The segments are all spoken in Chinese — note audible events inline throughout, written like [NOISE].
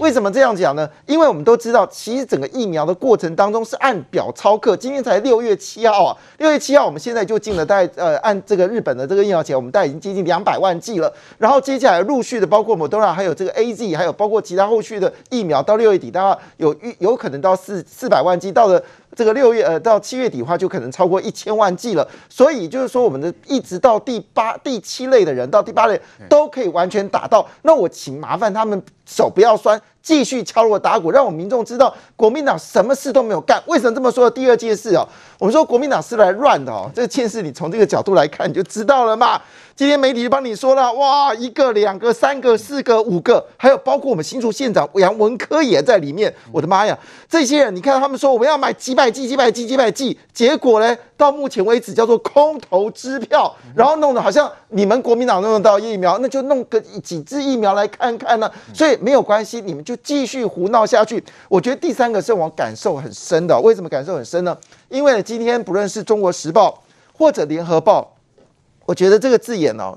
为什么这样讲呢？因为我们都知道，其实整个疫苗的过程当中是按表操课。今天才六月七号啊，六月七号我们现在就进了大概呃，按这个日本的这个疫苗钱，我们大概已经接近两百万剂了。然后接下来陆续的包括莫德纳，还有这个 AZ，还有包括其他后续的疫苗，到六月底大概有有可能到四四百万剂，到了。这个六月呃到七月底的话，就可能超过一千万剂了。所以就是说，我们的一直到第八、第七类的人，到第八类都可以完全打到。那我请麻烦他们手不要酸，继续敲锣打鼓，让我们民众知道国民党什么事都没有干。为什么这么说？第二件事哦，我们说国民党是来乱的哦。这件事你从这个角度来看，你就知道了嘛。今天媒体就帮你说了，哇，一个、两个、三个、四个、五个，还有包括我们新竹县长杨文科也在里面。我的妈呀，这些人，你看他们说我们要买几百剂、几百剂、几百剂，结果呢，到目前为止叫做空头支票，然后弄得好像你们国民党弄得到疫苗，那就弄个几支疫苗来看看呢。所以没有关系，你们就继续胡闹下去。我觉得第三个是我感受很深的，为什么感受很深呢？因为今天不论是中国时报或者联合报。我觉得这个字眼哦，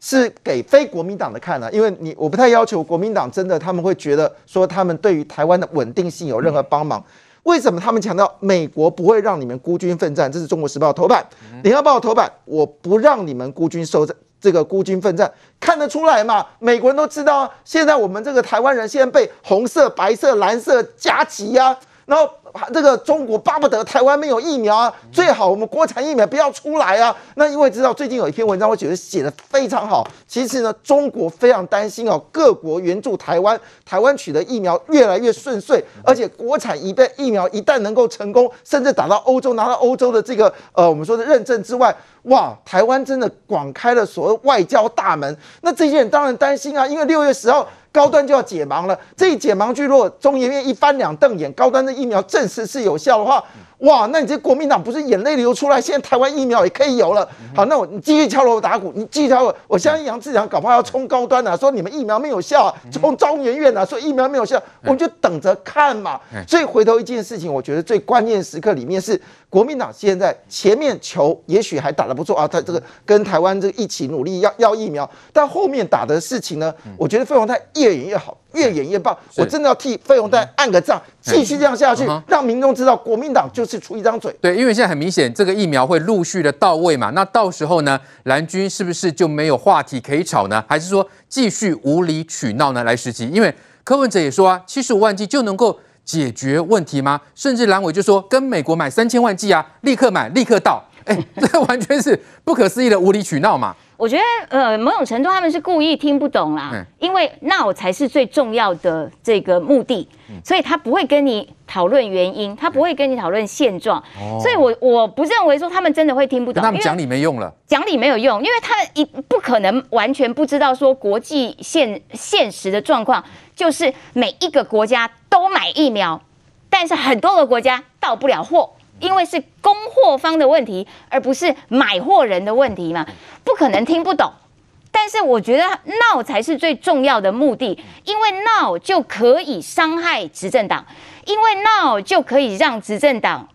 是给非国民党的看的，因为你我不太要求国民党真的他们会觉得说他们对于台湾的稳定性有任何帮忙。为什么他们强调美国不会让你们孤军奋战？这是中国时报头版，联合报头版，我不让你们孤军受战，这个孤军奋战看得出来嘛？美国人都知道，现在我们这个台湾人现在被红色、白色、蓝色夹击呀，然后。这个中国巴不得台湾没有疫苗啊，最好我们国产疫苗不要出来啊。那因为知道最近有一篇文章，我觉得写得非常好。其实呢，中国非常担心哦，各国援助台湾，台湾取得疫苗越来越顺遂，而且国产一旦疫苗一旦能够成功，甚至打到欧洲，拿到欧洲的这个呃我们说的认证之外，哇，台湾真的广开了所谓外交大门。那这些人当然担心啊，因为六月十号。高端就要解盲了，这一解盲，如果中研院一翻两瞪眼，高端的疫苗证实是有效的话。哇，那你这国民党不是眼泪流出来？现在台湾疫苗也可以有了。好，那我你继续敲锣打鼓，你继续敲锣。我相信杨志良搞不好要冲高端啊，说你们疫苗没有效啊，冲中研院啊，说疫苗没有效，我们就等着看嘛。所以回头一件事情，我觉得最关键时刻里面是国民党现在前面球也许还打得不错啊，他这个跟台湾这个一起努力要要疫苗，但后面打的事情呢，我觉得费鸿泰越演越好。越演越棒，我真的要替费鸿泰按个赞，继续这样下去，让民众知道国民党就是出一张嘴。对，因为现在很明显，这个疫苗会陆续的到位嘛，那到时候呢，蓝军是不是就没有话题可以吵呢？还是说继续无理取闹呢？来时机，因为柯文哲也说啊，七十五万剂就能够解决问题吗？甚至蓝委就说跟美国买三千万剂啊，立刻买，立刻到，哎，[LAUGHS] 这完全是不可思议的无理取闹嘛。我觉得，呃，某种程度他们是故意听不懂啦，嗯、因为闹才是最重要的这个目的，嗯、所以他不会跟你讨论原因，他不会跟你讨论现状，哦、所以我我不认为说他们真的会听不懂，他们讲理没用了，讲理没有用，因为他们一不可能完全不知道说国际现现实的状况，就是每一个国家都买疫苗，但是很多个国家到不了货。因为是供货方的问题，而不是买货人的问题嘛，不可能听不懂。但是我觉得闹才是最重要的目的，因为闹就可以伤害执政党，因为闹就可以让执政党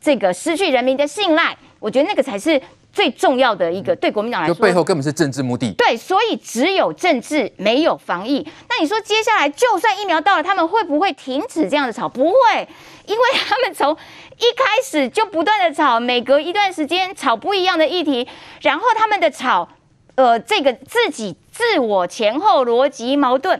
这个失去人民的信赖。我觉得那个才是最重要的一个，对国民党来说，就背后根本是政治目的。对，所以只有政治，没有防疫。那你说接下来就算疫苗到了，他们会不会停止这样的吵？不会，因为他们从一开始就不断的吵，每隔一段时间吵不一样的议题，然后他们的吵，呃，这个自己自我前后逻辑矛盾。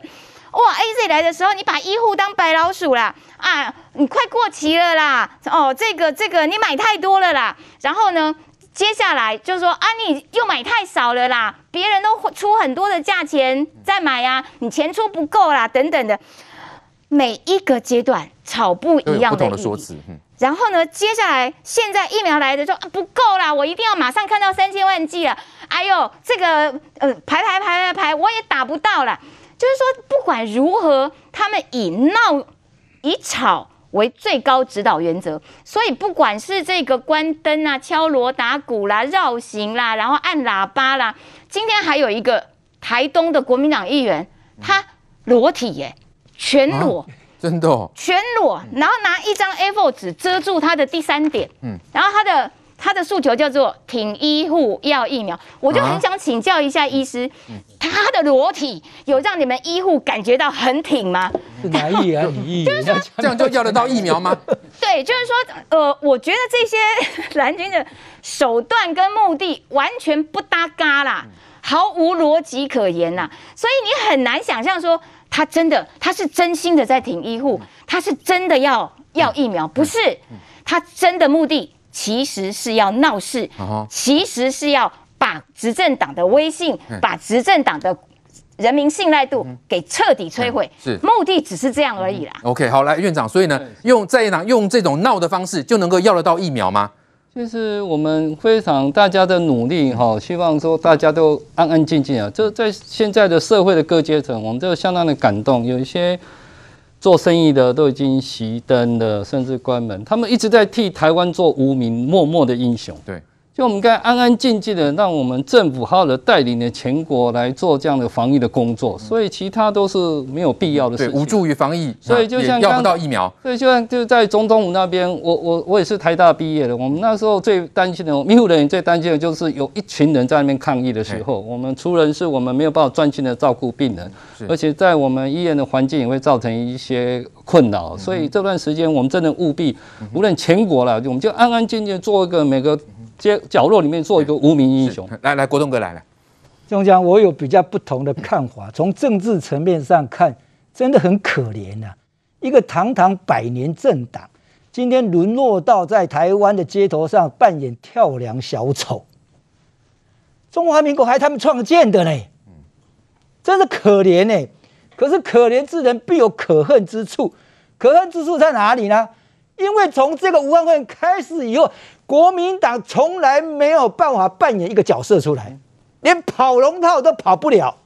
哇，AZ 来的时候，你把医护当白老鼠啦，啊，你快过期了啦，哦，这个这个你买太多了啦，然后呢，接下来就是说啊，你又买太少了啦，别人都出很多的价钱再买呀，你钱出不够啦，等等的，每一个阶段炒不一样的，不同的说辞。然后呢，接下来现在疫苗来的时候啊，不够啦，我一定要马上看到三千万剂了。哎呦，这个呃排排排排排，我也打不到了。就是说，不管如何，他们以闹以吵为最高指导原则。所以，不管是这个关灯啊、敲锣打鼓啦、绕行啦，然后按喇叭啦，今天还有一个台东的国民党议员，他裸体耶，全裸。啊真的、哦，全裸，然后拿一张 A4 纸遮住他的第三点，嗯，然后他的他的诉求叫做挺医护要疫苗，我就很想请教一下医师，他的裸体有让你们医护感觉到很挺吗？是哪意啊？你就是说这样就要得到疫苗吗？[LAUGHS] 对，就是说，呃，我觉得这些 [LAUGHS] 蓝军的手段跟目的完全不搭嘎啦，毫无逻辑可言呐，所以你很难想象说他真的他是真心的在挺医护，他是真的要要疫苗，不是他真的目的其实是要闹事，其实是要把执政党的威信，把执政党的。人民信赖度给彻底摧毁，是目的只是这样而已啦。OK，好，来院长，所以呢，用在野党用这种闹的方式就能够要得到疫苗吗？其实我们非常大家的努力哈，希望说大家都安安静静啊。就在现在的社会的各阶层，我们都相当的感动。有一些做生意的都已经熄灯了，甚至关门，他们一直在替台湾做无名默默的英雄。对。就我们该安安静静的，让我们政府好好的带领的全国来做这样的防疫的工作，所以其他都是没有必要的事情，无助于防疫，所以就像要不到疫苗，所以就像就在总统府那边，我我我也是台大毕业的，我们那时候最担心的，医护人员最担心的就是有一群人在那边抗议的时候，我们除人是我们没有办法专心的照顾病人，而且在我们医院的环境也会造成一些困扰，所以这段时间我们真的务必，无论全国了，我们就安安静静做一个每个。角角落里面做一个无名英雄。来来，国栋哥来了。中江，我有比较不同的看法。从政治层面上看，真的很可怜啊！一个堂堂百年政党，今天沦落到在台湾的街头上扮演跳梁小丑。中华民国还他们创建的呢，真是可怜呢。可是可怜之人必有可恨之处，可恨之处在哪里呢？因为从这个武汉会开始以后。国民党从来没有办法扮演一个角色出来，连跑龙套都跑不了。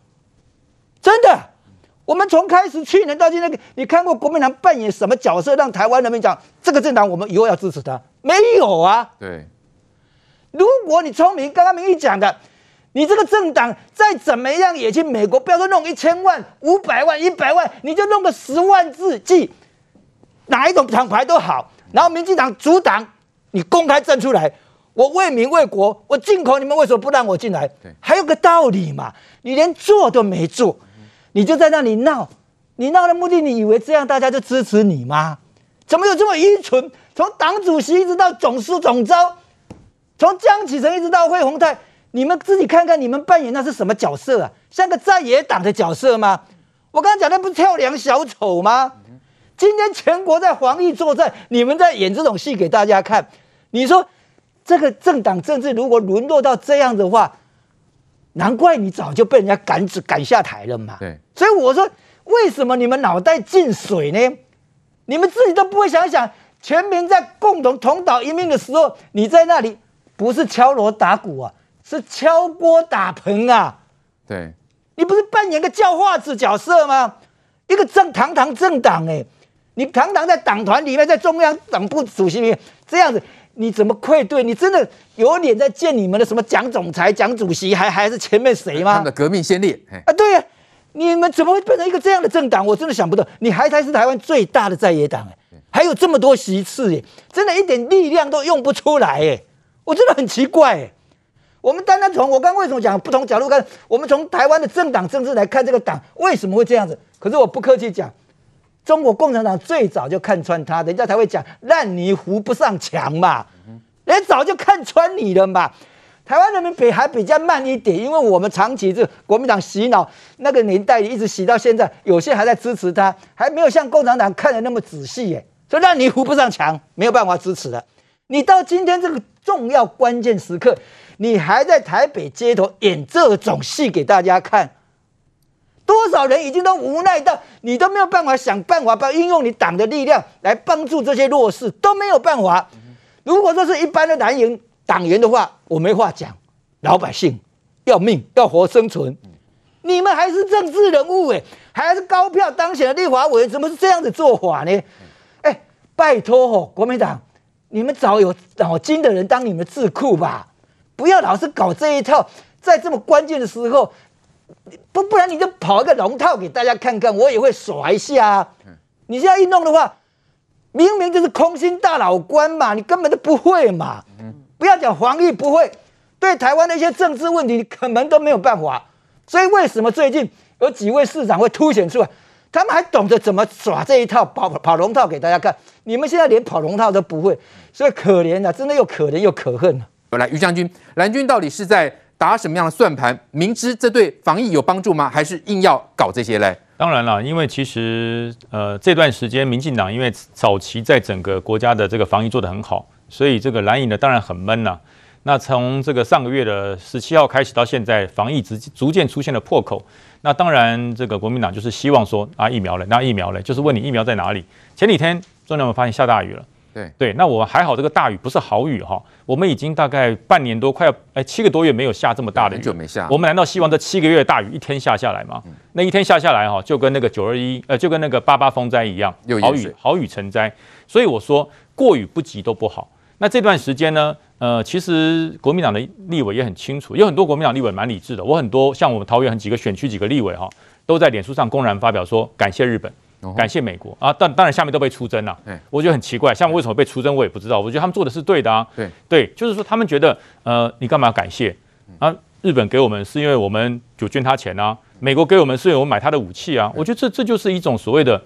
真的，我们从开始去年到今天，你看过国民党扮演什么角色，让台湾人民讲这个政党我们以后要支持他？没有啊。对。如果你聪明，刚刚明玉讲的，你这个政党再怎么样也去美国，不要说弄一千万、五百万、一百万，你就弄个十万字记，哪一种厂牌都好。然后民进党阻挡。你公开站出来，我为民为国，我进口，你们为什么不让我进来？还有个道理嘛，你连做都没做，你就在那里闹，你闹的目的，你以为这样大家就支持你吗？怎么有这么愚蠢？从党主席一直到总书总招，从江启臣一直到惠鸿泰，你们自己看看，你们扮演那是什么角色啊？像个在野党的角色吗？我刚刚讲的不是跳梁小丑吗？今天全国在防疫作战，你们在演这种戏给大家看。你说这个政党政治如果沦落到这样的话，难怪你早就被人家赶赶下台了嘛。对，所以我说，为什么你们脑袋进水呢？你们自己都不会想想，全民在共同同岛一命的时候，你在那里不是敲锣打鼓啊，是敲锅打盆啊。对，你不是扮演个叫花子角色吗？一个正堂堂政党哎，你堂堂在党团里面，在中央党部主席里面这样子。你怎么愧对？你真的有脸在见你们的什么蒋总裁、蒋主席，还还是前面谁吗？他们的革命先烈啊，对呀、啊，你们怎么会变成一个这样的政党？我真的想不到，你还才是台湾最大的在野党哎，还有这么多席次哎，真的一点力量都用不出来哎，我真的很奇怪哎。我们单单从我刚刚为什么讲不同角度看，我们从台湾的政党政治来看这个党为什么会这样子？可是我不客气讲。中国共产党最早就看穿他，人家才会讲烂泥扶不上墙嘛，人早就看穿你了嘛。台湾人民比还比较慢一点，因为我们长期这国民党洗脑那个年代一直洗到现在，有些还在支持他，还没有像共产党看的那么仔细耶。所以烂泥扶不上墙，没有办法支持的。你到今天这个重要关键时刻，你还在台北街头演这种戏给大家看。多少人已经都无奈到你都没有办法想办法，把运用你党的力量来帮助这些弱势都没有办法。如果说是一般的蓝营党员的话，我没话讲。老百姓要命要活生存，你们还是政治人物哎，还是高票当选的立法委员，怎么是这样子做法呢？哎，拜托吼，国民党，你们找有脑筋的人当你们智库吧，不要老是搞这一套，在这么关键的时候。不，不然你就跑一个龙套给大家看看，我也会耍一下啊。你现在一弄的话，明明就是空心大老官嘛，你根本都不会嘛。不要讲防疫不会，对台湾的一些政治问题你可能都没有办法。所以为什么最近有几位市长会凸显出来？他们还懂得怎么耍这一套跑跑龙套给大家看。你们现在连跑龙套都不会，所以可怜啊，真的又可怜又可恨啊。来，于将军，蓝军到底是在打什么样的算盘？明知这对防疫有帮助吗？还是硬要搞这些嘞？当然了，因为其实呃这段时间，民进党因为早期在整个国家的这个防疫做得很好，所以这个蓝营呢当然很闷呐、那从这个上个月的十七号开始到现在，防疫逐逐渐出现了破口。那当然，这个国民党就是希望说啊疫苗了，那疫苗了，就是问你疫苗在哪里？前几天中央我们发现下大雨了。对对，那我还好，这个大雨不是好雨哈。我们已经大概半年多，快要哎七个多月没有下这么大的雨，很久没下。我们难道希望这七个月的大雨一天下下来吗？嗯、那一天下下来哈，就跟那个九二一呃，就跟那个八八风灾一样，好雨好雨成灾。所以我说过雨不及都不好。那这段时间呢，呃，其实国民党的立委也很清楚，有很多国民党立委蛮理智的。我很多像我们桃园很几个选区几个立委哈，都在脸书上公然发表说感谢日本。感谢美国啊，但当然下面都被出征了。我觉得很奇怪，下面为什么被出征，我也不知道。我觉得他们做的是对的啊。对对，就是说他们觉得，呃，你干嘛要感谢啊？日本给我们是因为我们就捐他钱啊，美国给我们是因为我们买他的武器啊。我觉得这这就是一种所谓的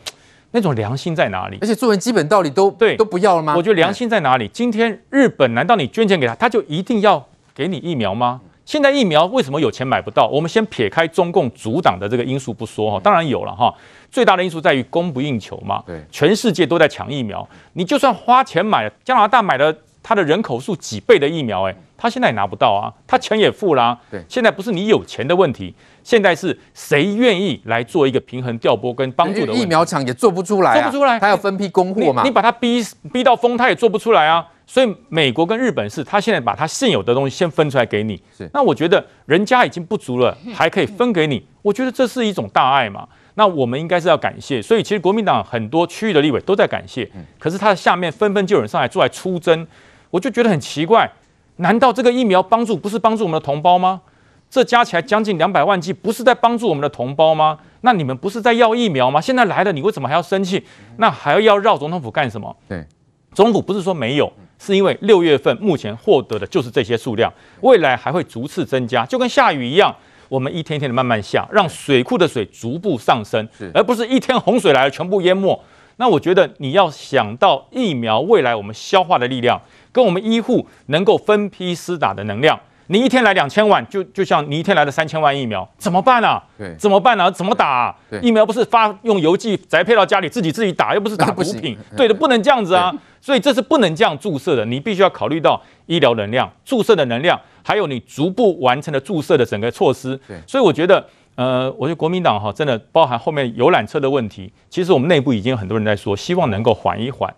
那种良心在哪里？而且做人基本道理都对都不要了吗？我觉得良心在哪里？今天日本难道你捐钱给他，他就一定要给你疫苗吗？现在疫苗为什么有钱买不到？我们先撇开中共阻挡的这个因素不说哈，当然有了哈。最大的因素在于供不应求嘛，对，全世界都在抢疫苗，你就算花钱买了，加拿大买了它的人口数几倍的疫苗，哎，他现在也拿不到啊，他钱也付啦，对，现在不是你有钱的问题，现在是谁愿意来做一个平衡调拨跟帮助的问题？疫苗厂也做不出来，做不出来，他要分批供货嘛，你把他逼逼到疯，他也做不出来啊，所以美国跟日本是，他现在把他现有的东西先分出来给你，是，那我觉得人家已经不足了，还可以分给你，我觉得这是一种大爱嘛。那我们应该是要感谢，所以其实国民党很多区域的立委都在感谢，可是他的下面纷纷就有人上来出来出征，我就觉得很奇怪，难道这个疫苗帮助不是帮助我们的同胞吗？这加起来将近两百万剂，不是在帮助我们的同胞吗？那你们不是在要疫苗吗？现在来了，你为什么还要生气？那还要绕总统府干什么？对，总统府不是说没有，是因为六月份目前获得的就是这些数量，未来还会逐次增加，就跟下雨一样。我们一天一天的慢慢下，让水库的水逐步上升，而不是一天洪水来了全部淹没。那我觉得你要想到疫苗未来我们消化的力量，跟我们医护能够分批施打的能量。你一天来两千万，就就像你一天来了三千万疫苗，怎么办啊？对，怎么办啊？怎么打啊？疫苗不是发用邮寄宅配到家里自己自己打，又不是打 [LAUGHS] 毒品，对的，不能这样子啊。所以这是不能这样注射的，你必须要考虑到医疗能量、注射的能量，还有你逐步完成的注射的整个措施。所以我觉得，呃，我觉得国民党哈，真的包含后面游览车的问题，其实我们内部已经有很多人在说，希望能够缓一缓。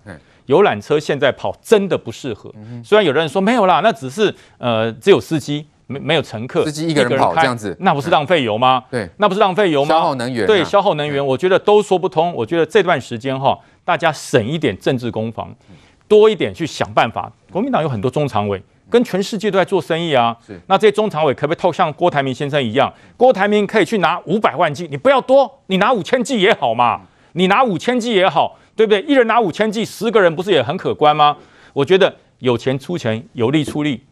游览车现在跑真的不适合，虽然有人说没有啦，那只是呃只有司机没没有乘客，司机一个人跑这样子，那不是浪费油吗？对，那不是浪费油吗？消耗能源，对，消耗能源，我觉得都说不通。我觉得这段时间哈，大家省一点政治攻防，多一点去想办法。国民党有很多中常委，跟全世界都在做生意啊。是，那这些中常委可不可以透像郭台铭先生一样？郭台铭可以去拿五百万计，你不要多，你拿五千计也好嘛，你拿五千计也好。对不对？一人拿五千剂，十个人不是也很可观吗？我觉得有钱出钱，有力出力，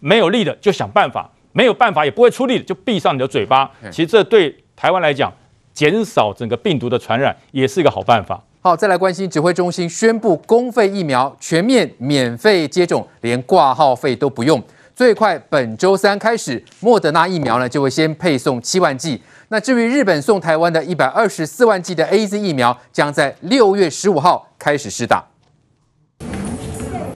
没有力的就想办法，没有办法也不会出力的就闭上你的嘴巴。其实这对台湾来讲，减少整个病毒的传染也是一个好办法。好，再来关心指挥中心宣布公费疫苗全面免费接种，连挂号费都不用。最快本周三开始，莫德纳疫苗呢就会先配送七万剂。那至于日本送台湾的一百二十四万剂的 AZ 疫苗，将在六月十五号开始施打。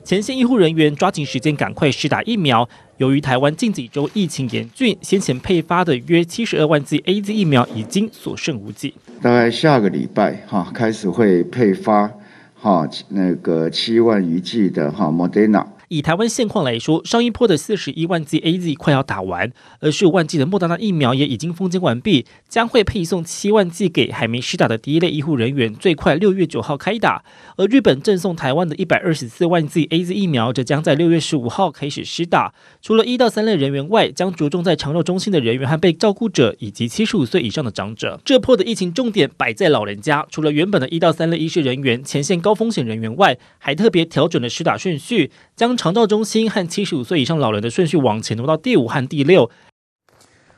前线医护人员抓紧时间赶快施打疫苗。由于台湾近几周疫情严峻，先前配发的约七十二万剂 AZ 疫苗已经所剩无几。大概下个礼拜哈开始会配发哈那个七万余剂的哈莫德纳。以台湾现况来说，上一波的四十一万剂 AZ 快要打完，而十五万剂的莫德纳疫苗也已经封缄完毕，将会配送七万剂给还没施打的第一类医护人员，最快六月九号开打。而日本赠送台湾的一百二十四万剂 AZ 疫苗，则将在六月十五号开始施打。除了一到三类人员外，将着重在长照中心的人员和被照顾者，以及七十五岁以上的长者。这波的疫情重点摆在老人家，除了原本的一到三类医师人员、前线高风险人员外，还特别调整了施打顺序，将肠道中心和七十五岁以上老人的顺序往前挪到第五和第六。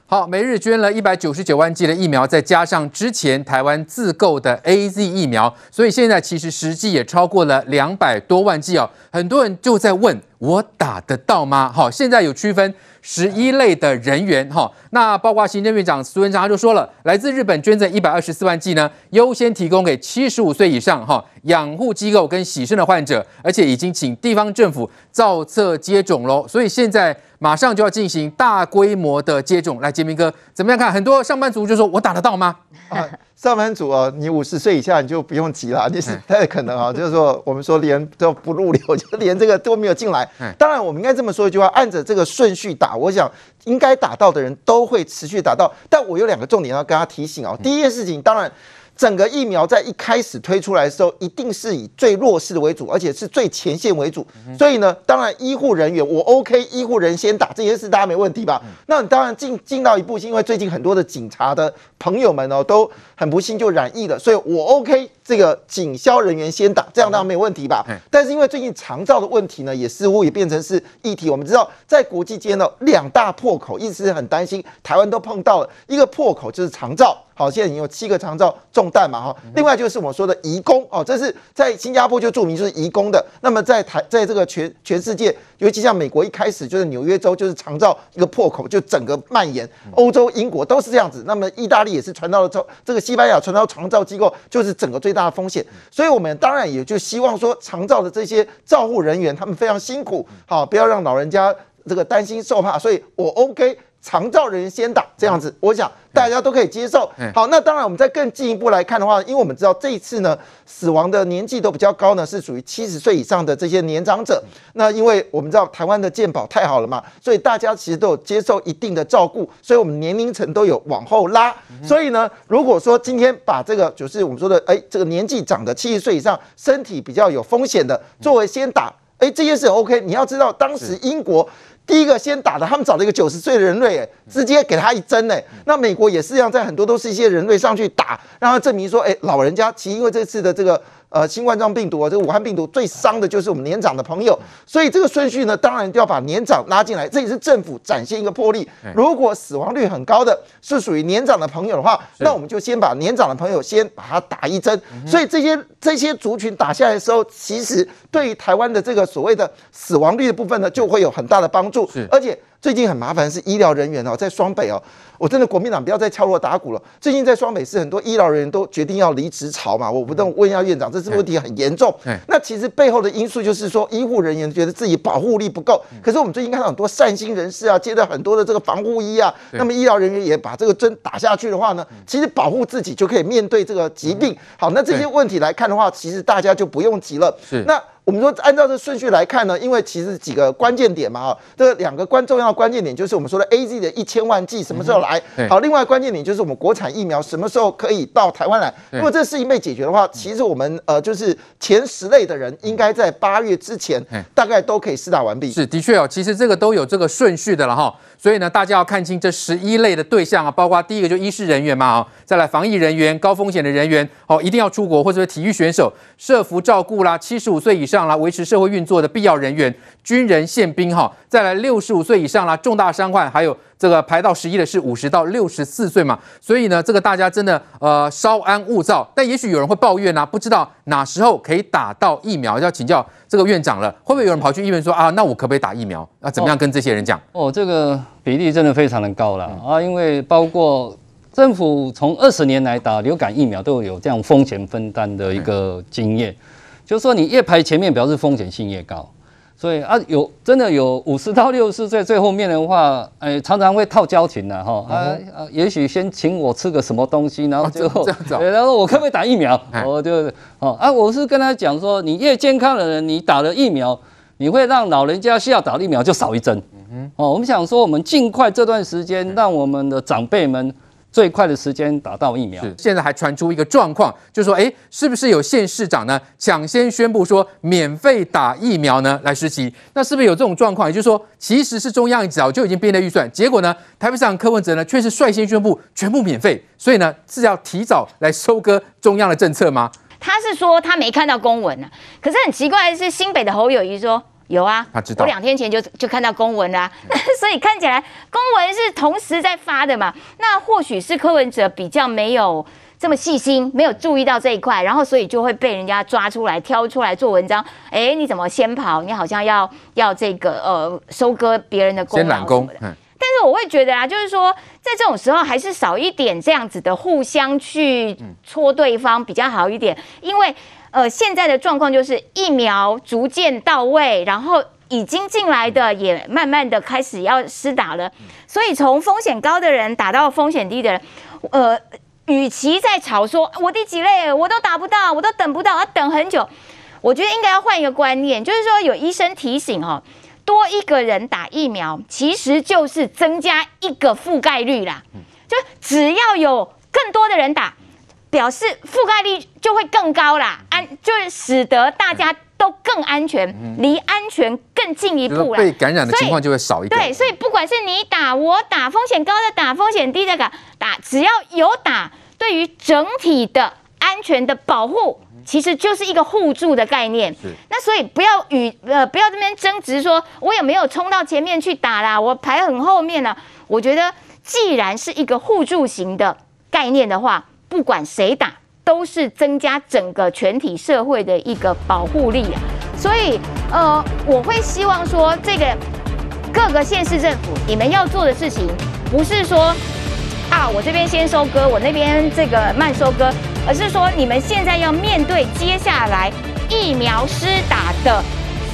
好，每日捐了一百九十九万剂的疫苗，再加上之前台湾自购的 AZ 疫苗，所以现在其实实际也超过了两百多万剂哦。很多人就在问我打得到吗？好，现在有区分。十一类的人员，哈，那包括行政院长苏贞昌他就说了，来自日本捐赠一百二十四万剂呢，优先提供给七十五岁以上哈养护机构跟洗肾的患者，而且已经请地方政府造册接种喽，所以现在马上就要进行大规模的接种。来，洁民哥怎么样看？很多上班族就说，我打得到吗？啊上班族哦，你五十岁以下你就不用急了，你是不太可能啊，[LAUGHS] 就是说我们说连都不入流，就连这个都没有进来。当然，我们应该这么说一句话，按着这个顺序打，我想应该打到的人都会持续打到。但我有两个重点要跟他提醒哦，第一件事情，当然。整个疫苗在一开始推出来的时候，一定是以最弱势的为主，而且是最前线为主。所以呢，当然医护人员我 OK，医护人先打这件事大家没问题吧？那你当然进进到一步，是因为最近很多的警察的朋友们哦，都很不幸就染疫了，所以我 OK，这个警消人员先打，这样当然没有问题吧？但是因为最近长照的问题呢，也似乎也变成是议题。我们知道，在国际间呢，两大破口一直很担心，台湾都碰到了一个破口，就是长照。好，现在已经有七个长照中弹嘛，哈。另外就是我说的移工哦，这是在新加坡就著名就是移工的。那么在台，在这个全全世界，尤其像美国一开始就是纽约州就是长照一个破口，就整个蔓延。欧洲、英国都是这样子。那么意大利也是传到了这这个西班牙传到长照机构，就是整个最大的风险。所以我们当然也就希望说，长照的这些照护人员他们非常辛苦，好，不要让老人家这个担心受怕。所以我 OK。长照人员先打这样子，我想大家都可以接受。好，那当然我们再更进一步来看的话，因为我们知道这一次呢，死亡的年纪都比较高呢，是属于七十岁以上的这些年长者。那因为我们知道台湾的健保太好了嘛，所以大家其实都有接受一定的照顾，所以我们年龄层都有往后拉。所以呢，如果说今天把这个就是我们说的，哎，这个年纪长的七十岁以上，身体比较有风险的，作为先打，哎，这件事 OK。你要知道，当时英国。第一个先打的，他们找了一个九十岁的人类，哎，直接给他一针，哎，那美国也是一样，在很多都是一些人类上去打，让他证明说，哎，老人家其实因为这次的这个。呃，新冠状病毒啊，这个武汉病毒最伤的就是我们年长的朋友，所以这个顺序呢，当然就要把年长拉进来，这也是政府展现一个魄力。如果死亡率很高的是属于年长的朋友的话，那我们就先把年长的朋友先把它打一针。所以这些这些族群打下来的时候，其实对于台湾的这个所谓的死亡率的部分呢，就会有很大的帮助。而且最近很麻烦是医疗人员哦，在双北哦。我真的国民党不要再敲锣打鼓了。最近在双北市很多医疗人员都决定要离职潮嘛，我不动问一下院长，这是问题很严重。那其实背后的因素就是说，医护人员觉得自己保护力不够。可是我们最近看到很多善心人士啊，接到很多的这个防护衣啊，那么医疗人员也把这个针打下去的话呢，其实保护自己就可以面对这个疾病。好，那这些问题来看的话，其实大家就不用急了。是那。我们说，按照这顺序来看呢，因为其实几个关键点嘛，哈，这两个关重要的关键点就是我们说的 A Z 的一千万剂什么时候来？好，另外关键点就是我们国产疫苗什么时候可以到台湾来？如果这事情被解决的话，其实我们呃就是前十类的人应该在八月之前大概都可以施打完毕。是，的确哦，其实这个都有这个顺序的了哈。所以呢，大家要看清这十一类的对象啊，包括第一个就医事人员嘛，哦，再来防疫人员、高风险的人员，哦，一定要出国或者是体育选手、设伏照顾啦、七十五岁以上啦、维持社会运作的必要人员、军人、宪兵哈，再来六十五岁以上啦、重大伤患，还有。这个排到十一的是五十到六十四岁嘛，所以呢，这个大家真的呃稍安勿躁。但也许有人会抱怨啊，不知道哪时候可以打到疫苗，要请教这个院长了。会不会有人跑去医院说啊，那我可不可以打疫苗？那怎么样跟这些人讲？哦，哦，这个比例真的非常的高了啊，因为包括政府从二十年来打流感疫苗都有这样风险分担的一个经验，就是说你越排前面，表示风险性越高。所以啊，有真的有五十到六十岁最后面的话，哎，常常会套交情的哈。啊啊，也许先请我吃个什么东西，然后最后，然后我可不可以打疫苗？我就哦啊，我是跟他讲说，你越健康的人，你打了疫苗，你会让老人家需要打疫苗就少一针。哦，我们想说，我们尽快这段时间，让我们的长辈们。最快的时间打到疫苗。是，现在还传出一个状况，就是说，哎，是不是有县市长呢抢先宣布说免费打疫苗呢？来实习，那是不是有这种状况？也就是说，其实是中央早就已经编了预算，结果呢，台北市长柯文哲呢却是率先宣布全部免费，所以呢是要提早来收割中央的政策吗？他是说他没看到公文呢、啊，可是很奇怪的是，新北的侯友谊说。有啊，他知道。我两天前就就看到公文啦、啊，[LAUGHS] 所以看起来公文是同时在发的嘛。那或许是柯文哲比较没有这么细心，没有注意到这一块，然后所以就会被人家抓出来挑出来做文章。哎，你怎么先跑？你好像要要这个呃收割别人的功劳什么的。先揽功。嗯。但是我会觉得啊，就是说在这种时候还是少一点这样子的互相去戳对方比较好一点，因为。呃，现在的状况就是疫苗逐渐到位，然后已经进来的也慢慢的开始要施打了，所以从风险高的人打到风险低的人，呃，与其在吵说我第几类我都打不到，我都等不到，要等很久，我觉得应该要换一个观念，就是说有医生提醒哦，多一个人打疫苗，其实就是增加一个覆盖率啦，就只要有更多的人打。表示覆盖率就会更高啦，安就是使得大家都更安全，离安全更进一步啦。被感染的情况就会少一点。对，所以不管是你打我打，风险高的打，风险低的打，打只要有打，对于整体的安全的保护，其实就是一个互助的概念。那所以不要与呃不要这边争执说，我有没有冲到前面去打啦？我排很后面了。我觉得既然是一个互助型的概念的话。不管谁打，都是增加整个全体社会的一个保护力啊。所以，呃，我会希望说，这个各个县市政府，你们要做的事情，不是说啊，我这边先收割，我那边这个慢收割，而是说，你们现在要面对接下来疫苗施打的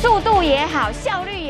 速度也好，效率。